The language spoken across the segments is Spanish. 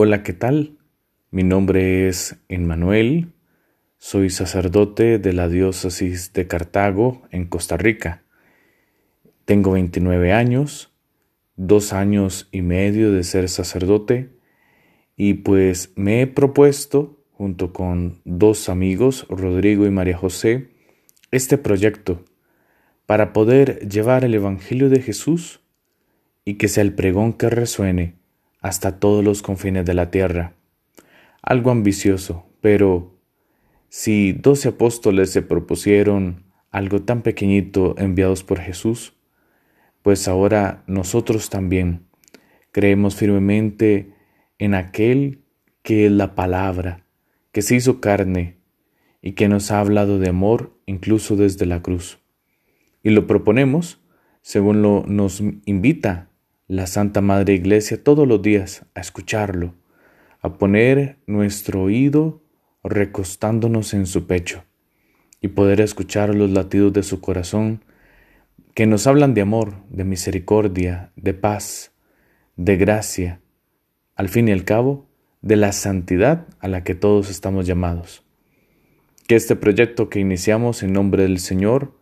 Hola, ¿qué tal? Mi nombre es Emmanuel, soy sacerdote de la diócesis de Cartago en Costa Rica. Tengo 29 años, dos años y medio de ser sacerdote y pues me he propuesto, junto con dos amigos, Rodrigo y María José, este proyecto para poder llevar el Evangelio de Jesús y que sea el pregón que resuene hasta todos los confines de la tierra. Algo ambicioso, pero si doce apóstoles se propusieron algo tan pequeñito enviados por Jesús, pues ahora nosotros también creemos firmemente en aquel que es la palabra, que se hizo carne y que nos ha hablado de amor incluso desde la cruz. Y lo proponemos según lo nos invita la Santa Madre Iglesia todos los días a escucharlo, a poner nuestro oído recostándonos en su pecho y poder escuchar los latidos de su corazón que nos hablan de amor, de misericordia, de paz, de gracia, al fin y al cabo, de la santidad a la que todos estamos llamados. Que este proyecto que iniciamos en nombre del Señor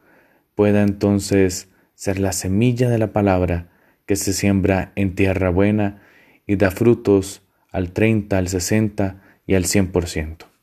pueda entonces ser la semilla de la palabra que se siembra en tierra buena y da frutos al 30, al 60 y al 100%.